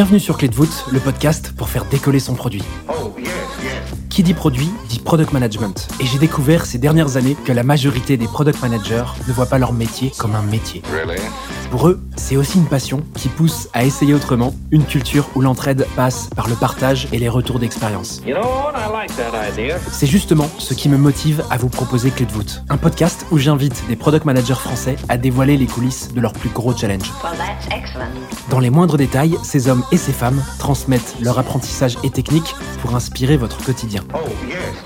Bienvenue sur Clé de voûte, le podcast pour faire décoller son produit. Oh, yes, yes. Qui dit produit dit product management. Et j'ai découvert ces dernières années que la majorité des product managers ne voient pas leur métier comme un métier. Really? Pour eux, c'est aussi une passion qui pousse à essayer autrement, une culture où l'entraide passe par le partage et les retours d'expérience. You know what? I like that idea. C'est justement ce qui me motive à vous proposer Clé de voûte, un podcast où j'invite des product managers français à dévoiler les coulisses de leurs plus gros challenges. Well. Dans les moindres détails, ces hommes et ces femmes transmettent leur apprentissage et techniques pour inspirer votre quotidien. Oh, yes.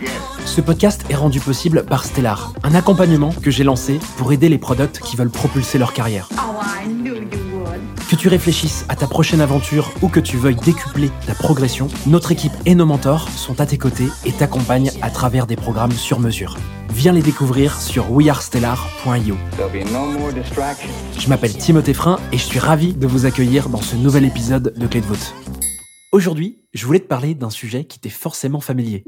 Ce podcast est rendu possible par Stellar, un accompagnement que j'ai lancé pour aider les products qui veulent propulser leur carrière. Oh, I knew you would. Que tu réfléchisses à ta prochaine aventure ou que tu veuilles décupler ta progression, notre équipe et nos mentors sont à tes côtés et t'accompagnent à travers des programmes sur mesure. Viens les découvrir sur wearestellar.io. There'll be no more distractions. Je m'appelle Timothée Frein et je suis ravi de vous accueillir dans ce nouvel épisode de Clé de voûte. Aujourd'hui, je voulais te parler d'un sujet qui t'est forcément familier.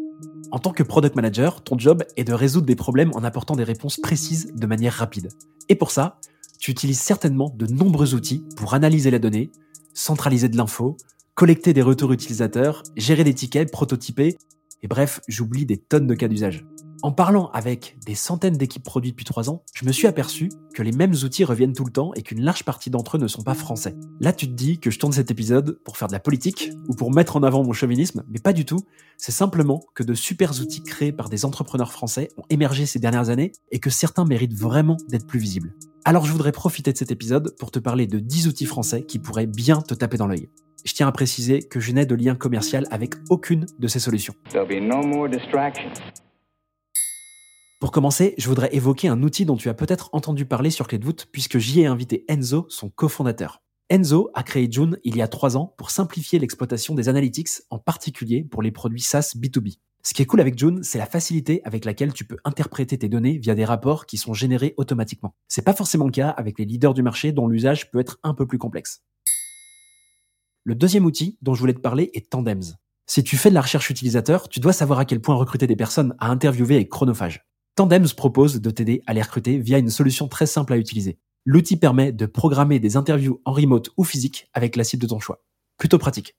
En tant que product manager, ton job est de résoudre des problèmes en apportant des réponses précises de manière rapide. Et pour ça, tu utilises certainement de nombreux outils pour analyser la donnée, centraliser de l'info, collecter des retours utilisateurs, gérer des tickets, prototyper, et bref, j'oublie des tonnes de cas d'usage. En parlant avec des centaines d'équipes produits depuis trois ans, je me suis aperçu que les mêmes outils reviennent tout le temps et qu'une large partie d'entre eux ne sont pas français. Là, tu te dis que je tourne cet épisode pour faire de la politique ou pour mettre en avant mon chauvinisme, mais pas du tout. C'est simplement que de super outils créés par des entrepreneurs français ont émergé ces dernières années et que certains méritent vraiment d'être plus visibles. Alors je voudrais profiter de cet épisode pour te parler de 10 outils français qui pourraient bien te taper dans l'œil. Je tiens à préciser que je n'ai de lien commercial avec aucune de ces solutions. Pour commencer, je voudrais évoquer un outil dont tu as peut-être entendu parler sur Clé de voûte puisque j'y ai invité Enzo, son cofondateur. Enzo a créé June il y a trois ans pour simplifier l'exploitation des analytics, en particulier pour les produits SaaS B2B. Ce qui est cool avec June, c'est la facilité avec laquelle tu peux interpréter tes données via des rapports qui sont générés automatiquement. C'est pas forcément le cas avec les leaders du marché dont l'usage peut être un peu plus complexe. Le deuxième outil dont je voulais te parler est Tandems. Si tu fais de la recherche utilisateur, tu dois savoir à quel point recruter des personnes à interviewer est chronophage. Tandems propose de t'aider à les recruter via une solution très simple à utiliser. L'outil permet de programmer des interviews en remote ou physique avec la cible de ton choix. Plutôt pratique.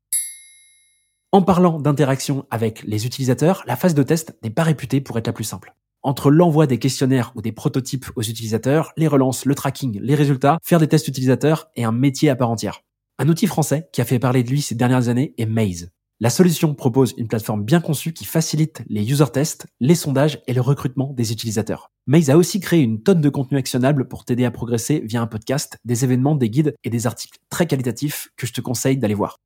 En parlant d'interaction avec les utilisateurs, la phase de test n'est pas réputée pour être la plus simple. Entre l'envoi des questionnaires ou des prototypes aux utilisateurs, les relances, le tracking, les résultats, faire des tests utilisateurs est un métier à part entière. Un outil français qui a fait parler de lui ces dernières années est Maze. La solution propose une plateforme bien conçue qui facilite les user tests, les sondages et le recrutement des utilisateurs. Maze a aussi créé une tonne de contenu actionnable pour t'aider à progresser via un podcast, des événements, des guides et des articles très qualitatifs que je te conseille d'aller voir.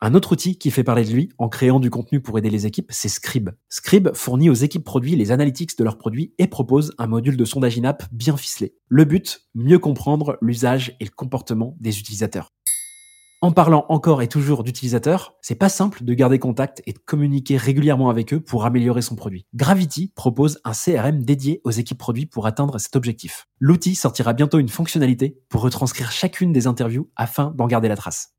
Un autre outil qui fait parler de lui en créant du contenu pour aider les équipes, c'est Scribe. Scribe fournit aux équipes produits les analytics de leurs produits et propose un module de sondage in-app bien ficelé. Le but, mieux comprendre l'usage et le comportement des utilisateurs. En parlant encore et toujours d'utilisateurs, c'est pas simple de garder contact et de communiquer régulièrement avec eux pour améliorer son produit. Gravity propose un CRM dédié aux équipes produits pour atteindre cet objectif. L'outil sortira bientôt une fonctionnalité pour retranscrire chacune des interviews afin d'en garder la trace.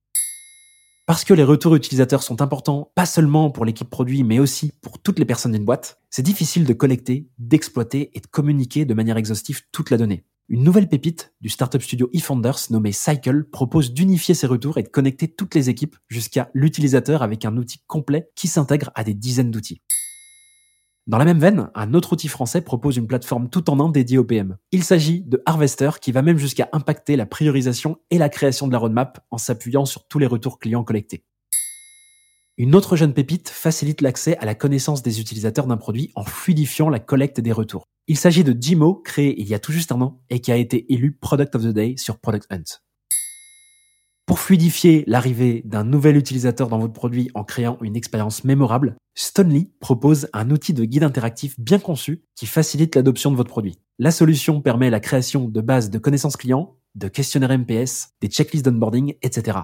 Parce que les retours utilisateurs sont importants, pas seulement pour l'équipe produit, mais aussi pour toutes les personnes d'une boîte, c'est difficile de collecter, d'exploiter et de communiquer de manière exhaustive toute la donnée. Une nouvelle pépite du startup studio eFounders nommée Cycle propose d'unifier ces retours et de connecter toutes les équipes jusqu'à l'utilisateur avec un outil complet qui s'intègre à des dizaines d'outils. Dans la même veine, un autre outil français propose une plateforme tout en un dédiée au PM. Il s'agit de Harvester qui va même jusqu'à impacter la priorisation et la création de la roadmap en s'appuyant sur tous les retours clients collectés. Une autre jeune pépite facilite l'accès à la connaissance des utilisateurs d'un produit en fluidifiant la collecte des retours. Il s'agit de Jimo, créé il y a tout juste un an et qui a été élu Product of the Day sur Product Hunt. Pour fluidifier l'arrivée d'un nouvel utilisateur dans votre produit en créant une expérience mémorable, Stonely propose un outil de guide interactif bien conçu qui facilite l'adoption de votre produit. La solution permet la création de bases de connaissances clients, de questionnaires MPS, des checklists d'onboarding, etc.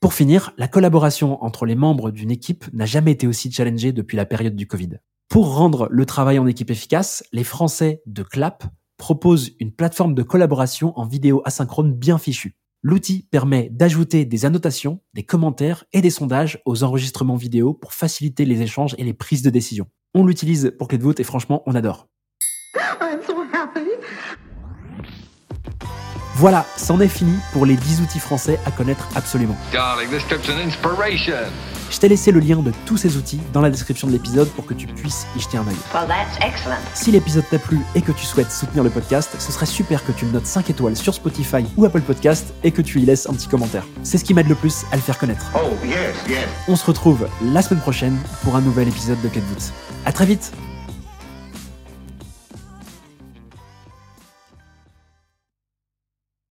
Pour finir, la collaboration entre les membres d'une équipe n'a jamais été aussi challengée depuis la période du Covid. Pour rendre le travail en équipe efficace, les Français de Clap proposent une plateforme de collaboration en vidéo asynchrone bien fichue. L'outil permet d'ajouter des annotations, des commentaires et des sondages aux enregistrements vidéo pour faciliter les échanges et les prises de décision. On l'utilise pour clé de et franchement, on adore. Voilà, c'en est fini pour les 10 outils français à connaître absolument. Je t'ai laissé le lien de tous ces outils dans la description de l'épisode pour que tu puisses y jeter un œil. Well. Si l'épisode t'a plu et que tu souhaites soutenir le podcast, ce serait super que tu le notes 5 étoiles sur Spotify ou Apple Podcast et que tu y laisses un petit commentaire. C'est ce qui m'aide le plus à le faire connaître. Oh, yes, yes. On se retrouve la semaine prochaine pour un nouvel épisode de Cut À très vite